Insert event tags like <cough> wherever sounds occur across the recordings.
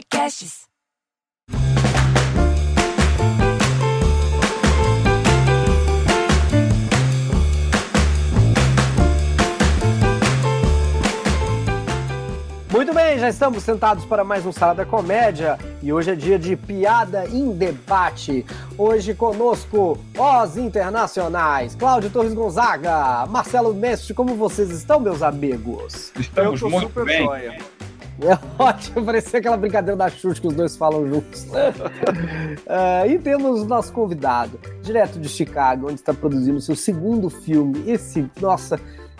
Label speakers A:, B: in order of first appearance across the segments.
A: Podcasts.
B: Muito bem, já estamos sentados para mais um Sala da Comédia e hoje é dia de piada em debate. Hoje conosco os internacionais, Cláudio Torres Gonzaga, Marcelo Mestre, como vocês estão, meus amigos?
C: Estamos
D: Eu tô
C: muito
D: super
C: bem.
D: joia.
B: É ótimo, parecia aquela brincadeira da Xuxa que os dois falam juntos. Ah, <laughs> e temos o nosso convidado, direto de Chicago, onde está produzindo o seu segundo filme. Esse, nossa,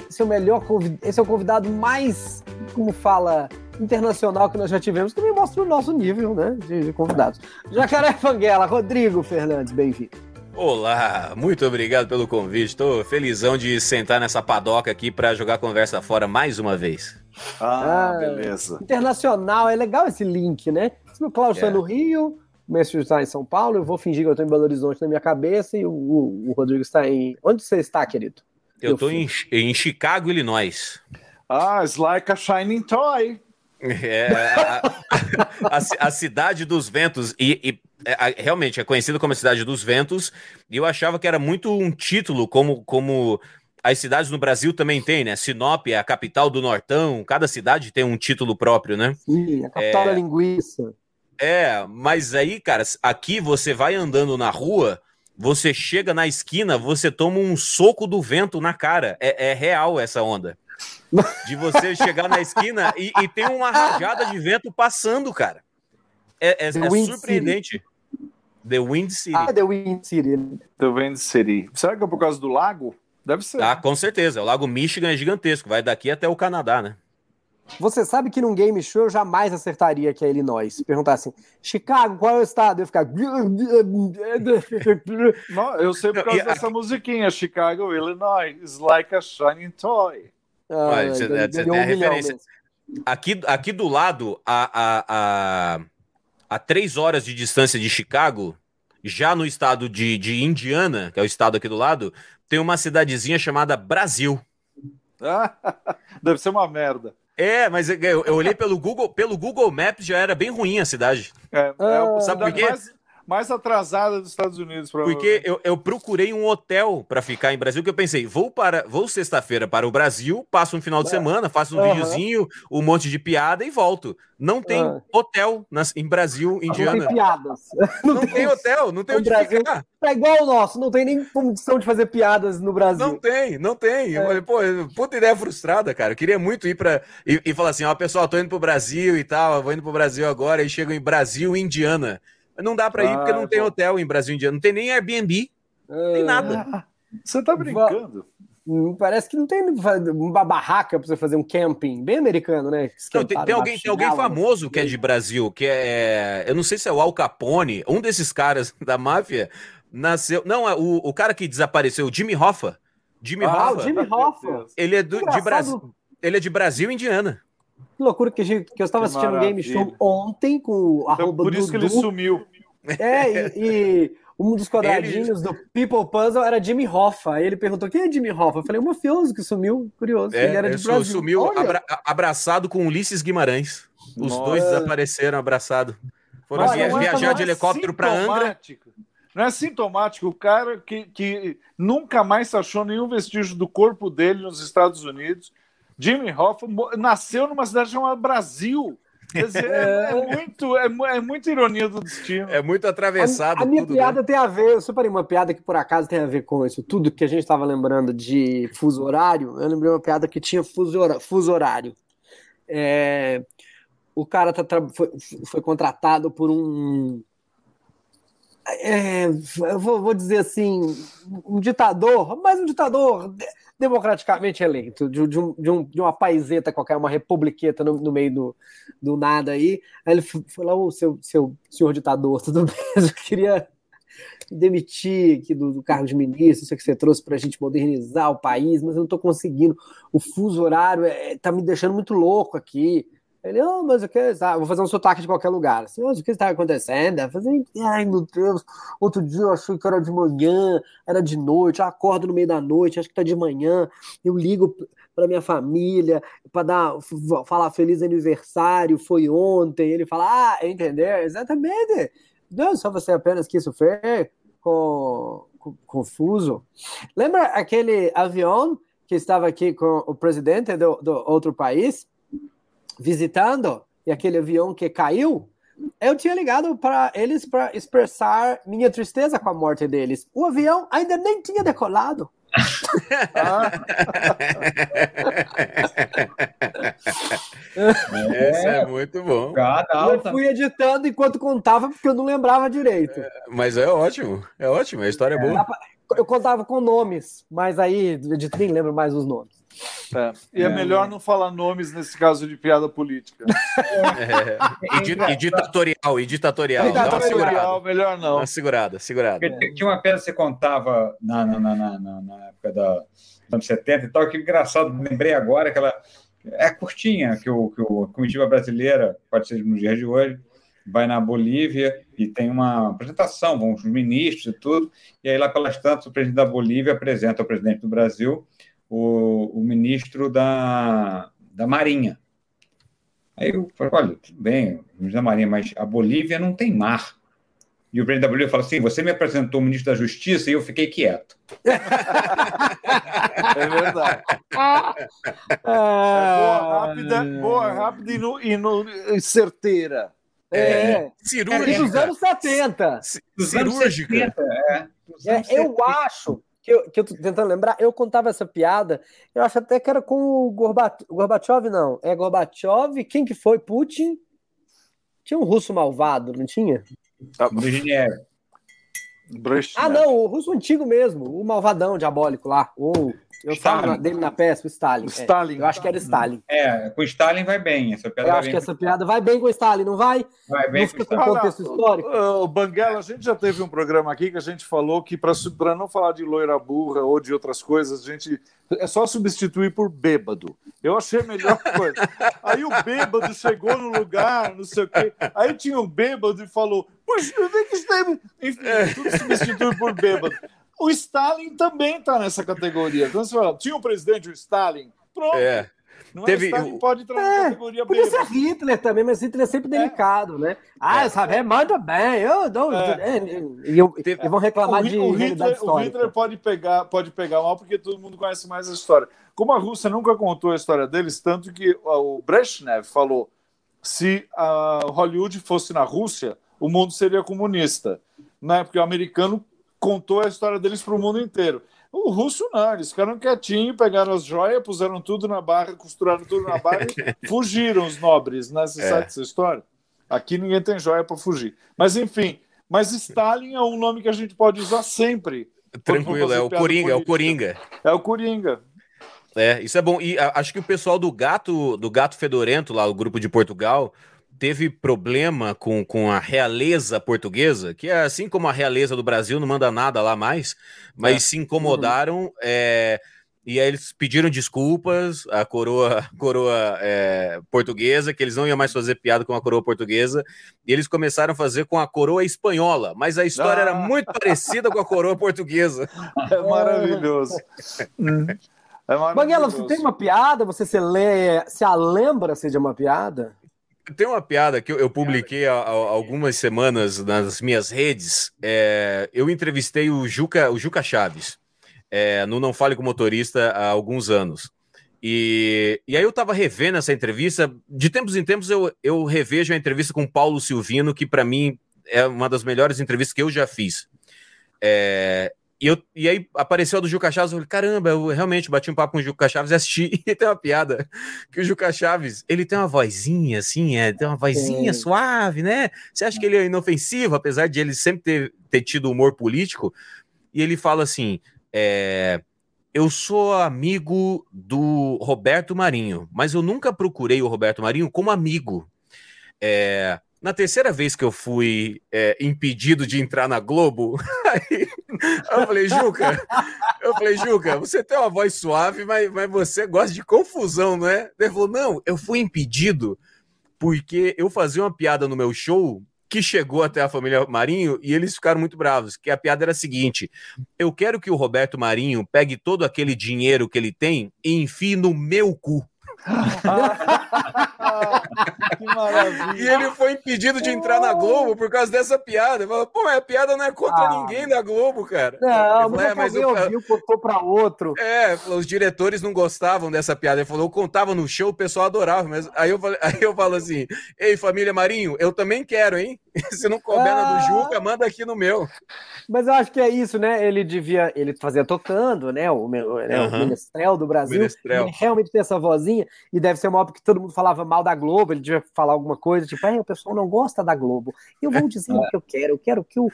B: esse é o melhor convidado, esse é o convidado mais, como fala, internacional que nós já tivemos. Também mostra o nosso nível, né, de, de convidados. Jacaré Fanguela, Rodrigo Fernandes, bem-vindo.
C: Olá, muito obrigado pelo convite. Estou felizão de sentar nessa padoca aqui para jogar conversa fora mais uma vez.
D: Ah,
B: Ah,
D: beleza.
B: Internacional, é legal esse link, né? Se o Cláudio está
C: É.
B: no Rio, o Mestre está em São Paulo, eu vou fingir que eu estou em Belo Horizonte na minha cabeça e o, o- o Rodrigo está em. Onde você está, querido?
C: Eu estou
B: fui.
C: em, em Chicago, Illinois.
D: Ah, it's like a shining toy.
C: É a, a- a- a cidade dos ventos. E, e, é, a- realmente é conhecida como a cidade dos ventos. E eu achava que era muito um título, como, como as cidades no Brasil também têm, né? Sinop é a capital do Nortão. Cada cidade tem um título próprio, né?
B: Sim, a capital
C: É.
B: da linguiça.
C: É, mas aí, cara, aqui você vai andando na rua, você chega na esquina, você toma um soco do vento na cara. É, é real essa onda. De você <laughs> chegar na esquina e, e tem uma rajada de vento passando, cara. É, é- é surpreendente. The Wind City.
B: Ah, The Wind City.
D: The Wind City. Será que é por causa do lago? Deve ser.
C: Ah, com certeza. O Lago Michigan é gigantesco. Vai daqui até o Canadá, né?
B: Você sabe que num game show eu jamais acertaria que é Illinois. Se perguntar assim, Chicago, qual é o estado? Eu ia ficar. <laughs>
D: Não, eu sei por causa dessa musiquinha, Chicago, Illinois. It's like a shining toy.
B: Ah,
C: Olha, você-
B: ganhou
C: você
B: um
C: tem a
B: milhão
C: referência.
B: mesmo.
C: Aqui, aqui do lado, a, a, a, a três horas de distância de Chicago, já no estado de, de Indiana, que é o estado aqui do lado, tem uma cidadezinha chamada Brasil. <laughs>
D: Deve ser uma merda.
C: É, mas eu, eu olhei pelo Google, pelo Google Maps, já era bem ruim a cidade.
D: É, é
B: Ah,
C: sabe por quê?
D: mais, mais atrasada dos Estados Unidos,
C: Porque eu, eu procurei um hotel para ficar em Brasil, que eu pensei, vou para vou sexta-feira para o Brasil, passo um final de semana, faço um
B: Aham.
C: videozinho, um monte de piada e volto. Não tem
B: Ah.
C: hotel nas, em Brasil,
B: Não
C: Indiana. <laughs>
B: tem piadas.
C: Não tem hotel, não tem onde
B: Brasil-
C: ficar.
B: É igual o nosso, não tem nem condição de fazer piadas no Brasil.
C: Não tem, não tem. Eu falei, pô, puta ideia frustrada, cara. Eu queria muito ir pra. E, e falar assim, ó, pessoal, tô indo pro Brasil e tal, vou indo pro Brasil agora, e chego em Brasil, Indiana. Não dá pra ir porque
D: Ah,
C: não tem
D: pô.
C: hotel em Brasil, Indiana. Não tem nem Airbnb, não tem nada.
D: Ah, Você tá brincando?
B: Hum, Parece que não tem uma barraca pra você fazer um camping. Bem americano, né?
C: Não, tem, tem alguém, tem alguém
B: Esquentaram,
C: famoso que é de Brasil, que é. Eu não sei se é o Al Capone, um desses caras <laughs> da máfia, nasceu. Não, é o, o cara que desapareceu, o Jimmy Hoffa. Jimmy
B: Ah, o
C: Hoffa,
B: Jimmy Hoffa.
C: ele é do, de. Brasil. Ele é de Brasil Indiana.
B: Que loucura que, a gente- que eu estava
D: Que
B: assistindo um game
D: maravilha.
B: show ontem com o
D: Então,
B: arroba
D: por isso que ele
B: Dudu.
D: sumiu.
B: É, e, e um dos <laughs> quadradinhos do People Puzzle era Jimmy Hoffa. Aí ele perguntou: quem é Jimmy Hoffa? Eu falei: um mafioso que sumiu, curioso.
C: É,
B: ele era de
C: su-
B: Brasil.
C: sumiu
B: Olha,
C: abra- abraçado com Ulisses Guimarães. Os
D: Nossa.
C: dois desapareceram abraçados. Foram
B: não é-
C: viajar de
B: é
C: helicóptero para Angra.
D: Não é sintomático o cara que, que nunca mais achou nenhum vestígio do corpo dele nos Estados Unidos. Jimmy Hoffa nasceu numa cidade chamada Brasil. Quer dizer, é, é muito, é, é muita ironia do destino.
C: É muito atravessado
B: a, a minha
C: tudo,
B: piada
C: né?
B: tem a ver, eu separei uma piada que por acaso tem a ver com isso tudo que a gente estava lembrando de fuso horário. Eu lembrei uma piada que tinha fuso, hora- fuso horário. É, o cara tá foi, foi contratado por um. É, vou, vou dizer assim, um ditador, mas um ditador de- democraticamente eleito, de, de um- de um- de uma paiseta qualquer, uma republiqueta no, no meio do, do nada aí. Aí ele f- foi lá, seu, seu senhor ditador, <laughs> tudo bem? Eu queria demitir aqui do, do cargo de ministro, isso que você trouxe para a gente modernizar o país, mas eu não estou conseguindo. O fuso horário é, tá me deixando muito louco aqui. Ele, oh, mas o que? Ah, vou fazer um sotaque de qualquer lugar. Assim, mas o que está acontecendo? Falei, ai meu Deus, outro dia eu achei que era de manhã, era de noite, eu acordo no meio da noite, acho que tá de manhã, eu ligo para minha família, para dar falar feliz aniversário, foi ontem. Ele fala, ah, entendeu? Exatamente. Não só você apenas quis sofrer com, com, confuso. Lembra aquele avião que estava aqui com o presidente do, do outro país visitando e aquele avião que caiu? eu tinha ligado para eles para expressar minha tristeza com a morte deles. O avião ainda nem tinha decolado. <laughs>
C: Esse é muito bom.
B: Eu fui editando enquanto contava, porque eu não lembrava direito. É,
C: mas é ótimo, é ótimo, a história é boa.
B: Eu contava com nomes, mas aí eu nem lembro mais os nomes.
D: É. E é, é, melhor não falar nomes nesse caso de piada política. <laughs>
C: É. E, ditatorial, e ditatorial.
D: Ditatorial, melhor não. Uma
C: segurada, segurada.
A: Tinha uma piada que você contava na, na, na, na, na época da anos 70 e tal, que engraçado, lembrei agora que ela é curtinha, que, o, que o, a comitiva brasileira, pode ser no dia de hoje, vai na Bolívia e tem uma apresentação, vão os ministros e tudo, e aí lá pelas tantas o presidente da Bolívia apresenta o presidente do Brasil o, o ministro da, da Marinha. Aí eu falei, olha, tudo bem, o ministro da Marinha, mas a Bolívia não tem mar. E o presidente da Bolívia falou assim: você me apresentou o ministro da Justiça e eu fiquei quieto. <laughs>
D: é verdade. Ah, boa, rápida, boa, rápida e, no, e, no, e certeira.
B: É, é. cirúrgica. É dos anos 70.
C: Cirúrgica.
B: é. é eu acho que eu, que eu tô tentando lembrar, eu contava essa piada, eu acho até que era com o Gorbachev, não. É Gorbachev, quem que foi? Putin? Tinha um russo malvado, não tinha?
A: Brezhnev.
B: Ah, não, o russo antigo mesmo, o malvadão diabólico lá, o eu Stalin. falo dele na peça, o Stalin.
D: O Stalin.
B: É, eu acho que era Stalin.
A: É, com o Stalin vai bem. Essa piada
B: eu acho que essa piada vai bem com o Stalin, não vai?
A: Vai bem
B: não fica com o contexto histórico.
D: O, o Banguela, a gente já teve um programa aqui que a gente falou que para não falar de loira burra ou de outras coisas, a gente é só substituir por bêbado. Eu achei a melhor <laughs> coisa. Aí o bêbado chegou no lugar, não sei o quê. Aí tinha um bêbado e falou: Puxa, o que esteve. Enfim, tudo substitui por bêbado. O Stalin também está nessa categoria. Então você fala, tinha o um presidente, o Stalin. Pronto. É. Não é
B: Teve, é Stalin, pode entrar é, na categoria Podia ser Hitler também, mas Hitler é sempre é. delicado, né? Ah, é. sabe, manda bem, eu não. É. E, eu, Teve, e vão reclamar
D: o,
B: de
D: o Hitler, o Hitler pode pegar, pode pegar mal porque todo mundo conhece mais a história. Como a Rússia nunca contou a história deles, tanto que o Brezhnev falou: se a Hollywood fosse na Rússia, o mundo seria comunista. Né? Porque o americano contou a história deles para o mundo inteiro. O russo não, eles ficaram quietinhos, pegaram as joias, puseram tudo na barra, costuraram tudo na barra e <laughs> fugiram os nobres, né? Você é. sabe essa história? Aqui ninguém tem joia para fugir. Mas enfim, mas Stalin é um nome que a gente pode usar sempre.
C: Tranquilo, é o Coringa, política. é o Coringa.
D: É o Coringa.
C: É, isso é bom. E a, acho que o pessoal do Gato, do Gato Fedorento, lá, o grupo de Portugal, teve problema com, com a realeza portuguesa, que é assim como a realeza do Brasil não manda nada lá mais, mas é. se incomodaram. É, e aí eles pediram desculpas à coroa, coroa é, portuguesa, que eles não iam mais fazer piada com a coroa portuguesa, e eles começaram a fazer com a coroa espanhola, mas a história ah. era muito parecida com a coroa portuguesa.
D: É maravilhoso.
B: É maravilhoso. Banguela, você tem uma piada? Você se, lê, se a lembra-se de uma piada?
C: Tem uma piada que eu, eu publiquei há, há, algumas semanas nas minhas redes. É, eu entrevistei o Juca, o Juca Chaves é, no Não Fale com Motorista há alguns anos. E, e aí eu tava revendo essa entrevista. De tempos em tempos eu, eu revejo a entrevista com Paulo Silvino, que para mim é uma das melhores entrevistas que eu já fiz. É, e, eu, e aí apareceu a do Juca Chaves, eu falei, caramba, eu realmente bati um papo com o Juca Chaves e assisti, <laughs> e tem uma piada, que o Juca Chaves, ele tem uma vozinha assim, é, tem uma vozinha Sim. suave, né? Você acha que ele é inofensivo, apesar de ele sempre ter, ter tido humor político? E ele fala assim, é, eu sou amigo do Roberto Marinho, mas eu nunca procurei o Roberto Marinho como amigo. É, na terceira vez que eu fui é, impedido de entrar na Globo, <laughs> aí eu falei, Juca, eu falei, Juca, você tem uma voz suave, mas, mas você gosta de confusão, não é? Ele falou, não, eu fui impedido porque eu fazia uma piada no meu show que chegou até a família Marinho e eles ficaram muito bravos. Que a piada era a seguinte: eu quero que o Roberto Marinho pegue todo aquele dinheiro que ele tem e enfie no meu cu. <laughs> <laughs> que maravilha. E ele foi impedido de entrar na Globo por causa dessa piada. Falou, pô, a piada não é contra ah. ninguém da Globo, cara.
B: Não, falou, é, mas eu ouviu, contou para outro.
C: É, os diretores não gostavam dessa piada. Ele falou, eu contava no show, o pessoal adorava. Mas aí eu, <laughs> aí eu falo assim: Ei, família Marinho, eu também quero, hein? <laughs> Se não couber ah. do Juca, manda aqui no meu.
B: Mas eu acho que é isso, né? Ele devia, ele fazia tocando, né? O, né, uhum. o Menestrel do Brasil. Menestrel. Ele realmente tem essa vozinha e deve ser uma óbvio que todo mundo falava mal da Globo. Ele devia falar alguma coisa, tipo, o pessoal não gosta da Globo. Eu vou dizer o que eu quero. Eu quero que o,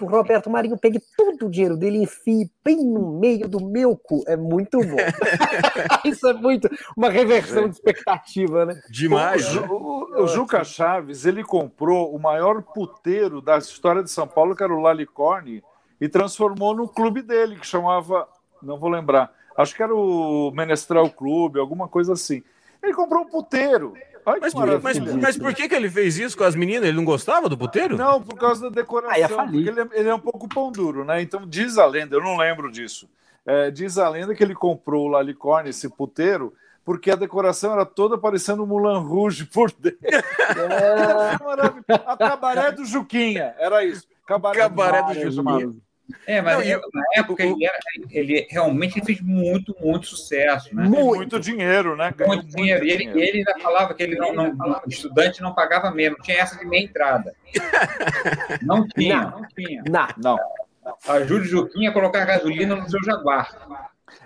B: o, Roberto Marinho pegue todo o dinheiro dele e enfie bem no meio do meu cu. É muito bom. <laughs> isso é muito uma reversão de expectativa, né?
C: Demais.
D: O, o, o Juca Chaves, ele comprou o maior puteiro da história de São Paulo, que era o Lalicorne e transformou no clube dele, que chamava, não vou lembrar, acho que era o Menestrel Clube, alguma coisa assim. Ele comprou um puteiro.
C: Ai, mas, mas, mas, por que, que ele fez isso com as meninas? Ele não gostava do puteiro?
D: Não, por causa da decoração. Ah, porque ele é, ele é, um pouco pão duro, né? Então diz a lenda, eu não lembro disso. É, diz a lenda que ele comprou o Lalicorne, esse puteiro, porque a decoração era toda parecendo um Mulan Rouge por dentro. <laughs> É. a cabaré do Juquinha, era isso.
C: Cabaré, cabaré do, do Juquinha.
A: É, mas Não, eu, na época ele, era, ele, realmente fez muito, muito sucesso, né?
D: Muito, muito dinheiro, né?
A: Ganhou muito, dinheiro. E ele, ele ainda falava que ele não, não, estudante não pagava mesmo, tinha essa de meia entrada. <laughs> Não tinha, não, não tinha.
B: Não. não.
A: Ajude Juquinha a colocar gasolina no seu Jaguar.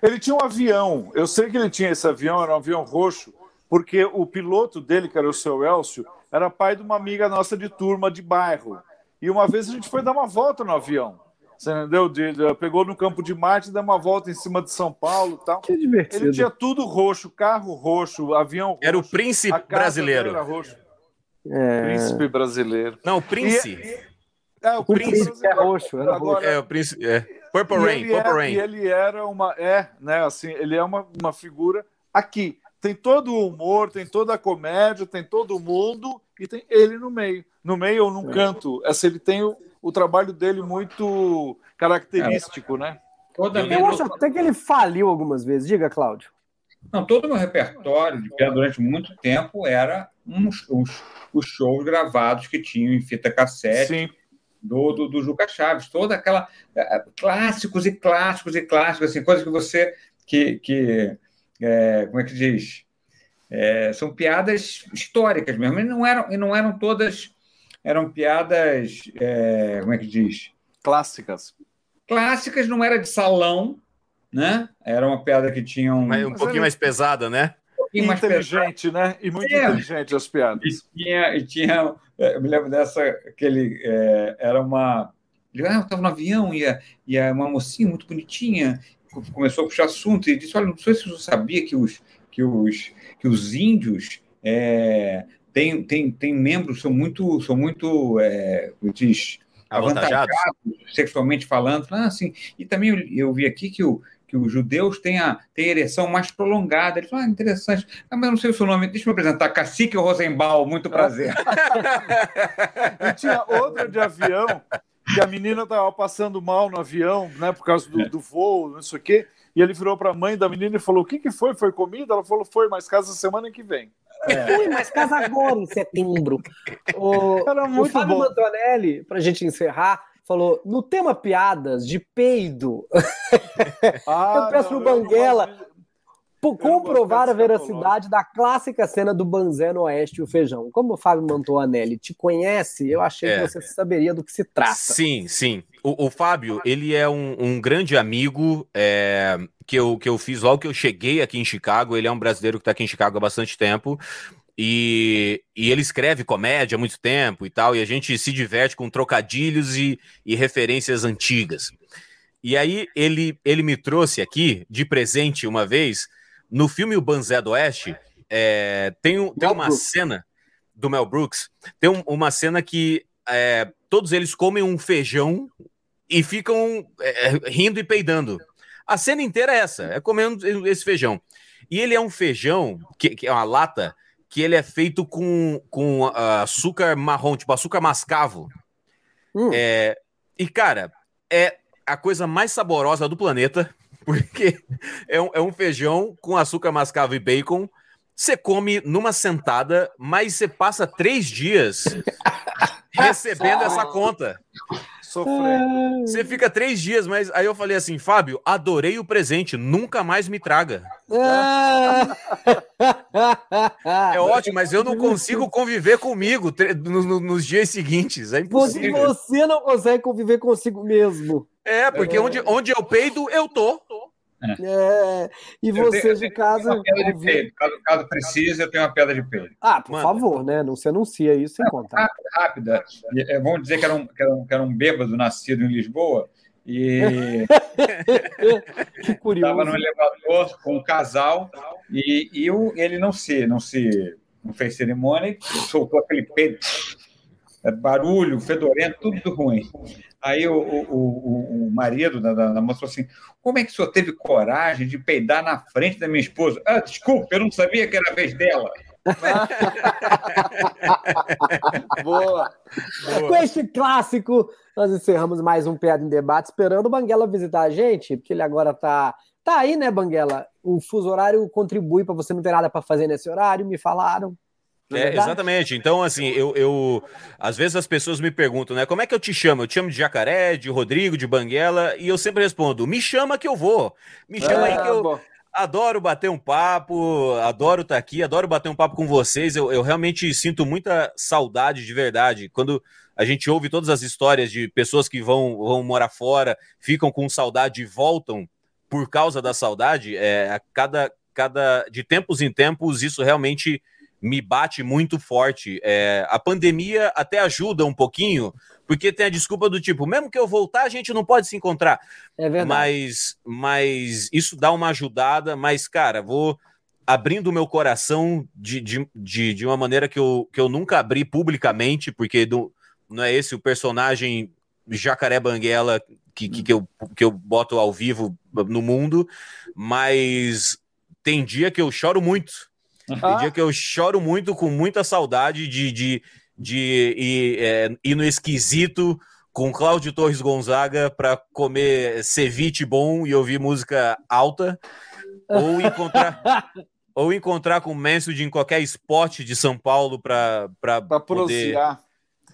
D: Ele tinha um avião, eu sei que ele tinha esse avião, era um avião roxo, porque o piloto dele, que era o seu Elcio, era pai de uma amiga nossa de turma de bairro. E uma vez a gente foi dar uma volta no avião. Você entendeu? De, de, pegou no campo de Marte, deu uma volta em cima de São Paulo e tal.
B: Que divertido.
D: Ele tinha tudo roxo, carro roxo, avião roxo.
C: Era o príncipe brasileiro. Era roxo.
D: É... Príncipe brasileiro.
C: Não, príncipe. E,
D: é, o, o príncipe, príncipe é roxo. Era
C: Agora, roxo. É, o príncipe. É. Purple Rain, Purple
D: é,
C: Rain.
D: E ele era uma. É, né? Assim, ele é uma, uma figura aqui. Tem todo o humor, tem toda a comédia, tem todo o mundo e tem ele no meio. No meio ou num é. canto. Essa, ele tem o, o trabalho dele muito característico, é. né?
B: Toda eu acho até que ele faliu algumas vezes. Diga, Cláudio.
A: Não, todo o meu repertório de durante muito tempo era uns, os, os shows gravados que tinham em fita cassete. Sim do, do, do Juca Chaves, toda aquela é, clássicos e clássicos e clássicos, assim, coisas que você que, que é, como é que diz? É, são piadas históricas mesmo, e não eram, e não eram todas, eram piadas, é, como é que diz?
D: Clássicas.
A: Clássicas, não era de salão, né? Era uma piada que tinha um...
C: um pouquinho mais pesada, né?
D: Um mais inteligente, pesada. né? E muito é. inteligente as piadas.
A: E tinha, e tinha é, eu me lembro dessa, que ele é, era uma. Ele ah, estava no avião e, a, e a, uma mocinha muito bonitinha começou a puxar assunto e disse: Olha, não sei se você sabia que os, que os, que os índios é, têm, têm, têm membros, são muito, são muito é, diz, avantajados, sexualmente falando. Ah, assim, e também eu, eu vi aqui que o, que os judeus têm a, têm a ereção mais prolongada. Ele falou, ah, interessante. Ah, mas não sei o seu nome. Deixa eu me apresentar. Cacique Rosenbaum, muito prazer. <laughs>
D: e tinha outra de avião, que a menina estava passando mal no avião, né, por causa do, do voo, não sei o quê. E ele virou para a mãe da menina e falou: O que, que foi? Foi comida? Ela falou: Foi, mas casa semana que vem.
B: É. Foi, mas casa agora, em setembro. O, Era muito o Fábio bom. Mantonelli, para a gente encerrar, falou: no tema piadas de peido, <laughs> ah, eu peço pro Banguela comprovar a veracidade da clássica cena do Banzé no Oeste e o Feijão. Como o Fábio Mantoanelli te conhece, eu achei é. que você saberia do que se trata.
C: Sim, sim. O, o Fábio, ele é um, um grande amigo é, que, eu, que eu fiz logo que eu cheguei aqui em Chicago. Ele é um brasileiro que está aqui em Chicago há bastante tempo. E, e, ele escreve comédia há muito tempo e tal, e a gente se diverte com trocadilhos e, e referências antigas. E aí ele, ele me trouxe aqui de presente uma vez, no filme O Banzé do Oeste, é, tem, tem uma Brooks. cena do Mel Brooks, tem um, uma cena que é, todos eles comem um feijão e ficam é, rindo e peidando. A cena inteira é essa, é comendo esse feijão. E ele é um feijão, que, que é uma lata, que ele é feito com, com uh, açúcar marrom, tipo açúcar mascavo. Hum. É, e, cara, é a coisa mais saborosa do planeta, porque é um, é um feijão com açúcar mascavo e bacon. Você come numa sentada, mas você passa três dias <laughs> recebendo essa conta. Sofrendo. Você fica três dias, mas aí eu falei assim, Fábio, adorei o presente, nunca mais me traga. é ótimo, mas eu não consigo conviver comigo nos dias seguintes. É impossível.
B: Você não consegue conviver consigo mesmo.
C: É, porque é. Onde, onde eu peido, eu tô.
B: É. é. E você de casa. Uma
A: pedra de peido. Caso, caso precise, eu tenho uma pedra de peido.
B: Ah, por Manda. favor, né? Não se anuncia isso sem contar.
A: Rápida. É, vamos dizer que era, um, que, era um, que era um bêbado nascido em Lisboa. E <laughs>
B: que curioso.
A: Estava no elevador com um casal e, e eu, ele não se, não se não fez cerimônia, soltou aquele peito, barulho, fedorento, tudo ruim. Aí o, o, o, o marido da, da, da, moça falou assim: como é que o senhor teve coragem de peidar na frente da minha esposa? Ah, desculpa, eu não sabia que era a vez dela. <laughs>
B: Boa. Boa. Com este clássico, nós encerramos mais um Piada em Debate, esperando o Banguela visitar a gente, porque ele agora tá, tá aí, né, Banguela? O fuso horário contribui para você não ter nada para fazer nesse horário, me falaram.
C: É, é exatamente. Então, assim, eu, eu. Às vezes as pessoas me perguntam, né? Como é que eu te chamo? Eu te chamo de jacaré, de Rodrigo, de Banguela, e eu sempre respondo: me chama que eu vou. Me chama é, aí que eu. Bom. Adoro bater um papo, adoro estar tá aqui, adoro bater um papo com vocês. Eu, eu realmente sinto muita saudade de verdade. Quando a gente ouve todas as histórias de pessoas que vão, vão morar fora, ficam com saudade e voltam por causa da saudade, é, a cada, cada de tempos em tempos isso realmente me bate muito forte. É, a pandemia até ajuda um pouquinho, porque tem a desculpa do tipo, mesmo que eu voltar, a gente não pode se encontrar.
B: É verdade.
C: Mas, mas isso dá uma ajudada, mas, cara, vou abrindo o meu coração de, de, de, de, uma maneira que eu, que eu nunca abri publicamente, porque do, não é esse o personagem Jacaré Banguela que, que, que, eu, que eu boto ao vivo no mundo, mas tem dia que eu choro muito <laughs> tem dia que eu choro muito, com muita saudade de, de, de ir, é, ir no esquisito com Cláudio Torres Gonzaga para comer ceviche bom e ouvir música alta, ou <laughs> encontrar, ou encontrar com o Mansfield em qualquer esporte de São Paulo para poder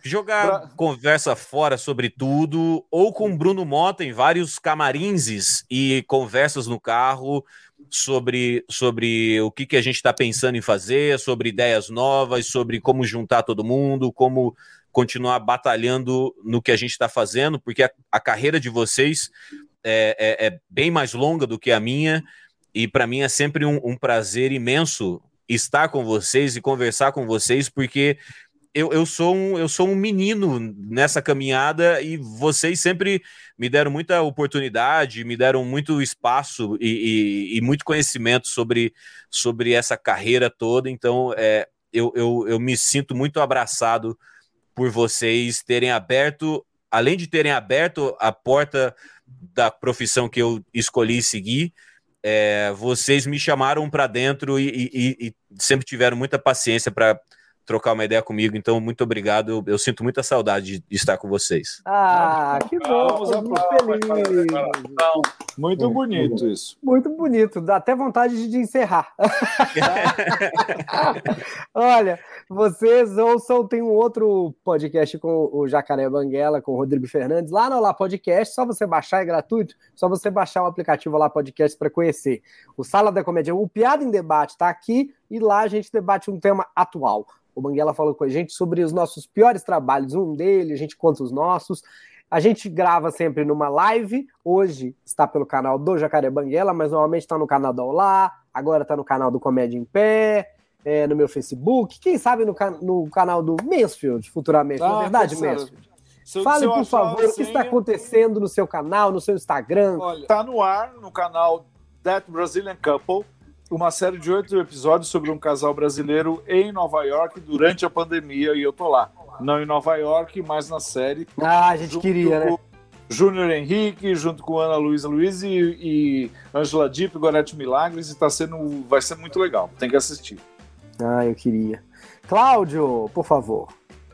C: jogar pra... conversa fora sobre tudo, ou com Bruno Mota em vários camarinzes e conversas no carro sobre, sobre o que, que a gente está pensando em fazer, sobre ideias novas, sobre como juntar todo mundo, como continuar batalhando no que a gente está fazendo, porque a, a, carreira de vocês é, é, é, bem mais longa do que a minha, e para mim é sempre um, um prazer imenso estar com vocês e conversar com vocês, porque eu, eu, sou um, eu sou um menino nessa caminhada e vocês sempre me deram muita oportunidade, me deram muito espaço e, e, e muito conhecimento sobre, sobre essa carreira toda. Então, é, eu, eu, eu me sinto muito abraçado por vocês terem aberto, além de terem aberto a porta da profissão que eu escolhi seguir, é, vocês me chamaram para dentro e, e, e, sempre tiveram muita paciência para trocar uma ideia comigo. Então, muito obrigado. Eu, eu sinto muita saudade de, estar com vocês.
B: Ah, que bom. Muito feliz.
D: Muito bonito isso.
B: Muito bonito. Dá até vontade de encerrar. <laughs> Olha, vocês ouçam, tem um outro podcast com o Jacaré Banguela, com o Rodrigo Fernandes, lá no Olá Podcast, só você baixar, é gratuito, só você baixar o aplicativo Olá Podcast para conhecer. O Sala da Comédia, o Piada em Debate está aqui e lá a gente debate um tema atual. O Banguela falou com a gente sobre os nossos piores trabalhos, um deles, a gente conta os nossos. A gente grava sempre numa live, hoje está pelo canal do Jacaré Banguela, mas normalmente está no canal da Olá, agora está no canal do Comédia em Pé, é, no meu Facebook, quem sabe no, no canal do Mansfield, futuramente, ah, não é verdade, Mansfield? Se, Fale, se por favor, o que está acontecendo no seu canal, no seu Instagram.
D: Olha, está no ar, no canal That Brazilian Couple, uma série de oito episódios sobre um casal brasileiro em Nova York durante a pandemia e eu tô lá. Não em Nova York, mas na série.
B: Ah, a gente queria, né?
D: Júnior Henrique, junto com Ana Luísa Luiz e, e Angela Dipp, Gorete Milagres, e tá sendo, vai ser muito legal. Tem que assistir.
B: Ah, eu queria. Cláudio, por favor.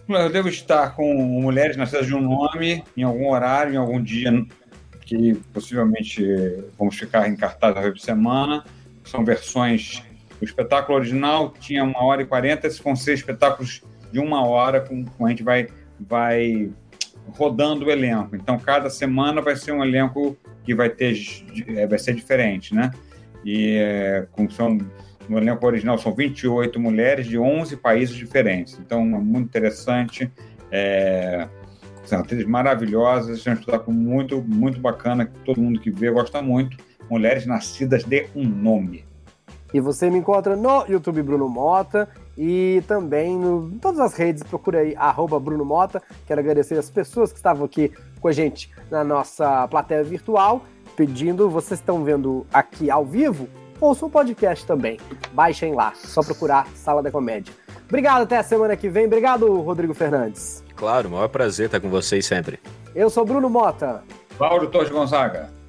A: Eu devo estar com mulheres nascidas de um nome em algum horário, em algum dia que possivelmente vamos ficar em cartaz a por semana. São versões. O espetáculo original tinha uma hora e quarenta, esses vão ser espetáculos de uma hora, com, com a gente vai, vai rodando o elenco. Então, cada semana vai ser um elenco que vai ter é, vai ser diferente, né? E é, como são no elenco original são 28 mulheres de 11 países diferentes. Então, é muito interessante. É, são atrizes maravilhosas, é um espetáculo muito, muito bacana, que todo mundo que vê gosta muito. Mulheres nascidas de um nome.
B: E você me encontra no YouTube Bruno Mota e também no, em todas as redes, procura aí, arroba Bruno Mota. Quero agradecer as pessoas que estavam aqui com a gente na nossa plateia virtual, pedindo, vocês estão vendo aqui ao vivo, ouça o podcast também. Baixem lá, só procurar Sala da Comédia. Obrigado, até a semana que vem. Obrigado, Rodrigo Fernandes.
C: Claro, o maior prazer estar com vocês sempre.
B: Eu sou Bruno Mota.
A: Paulo Torres Gonzaga.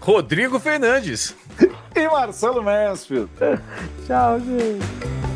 C: Rodrigo Fernandes. <laughs>
D: e Marcelo Mansfield.
B: Tchau, gente.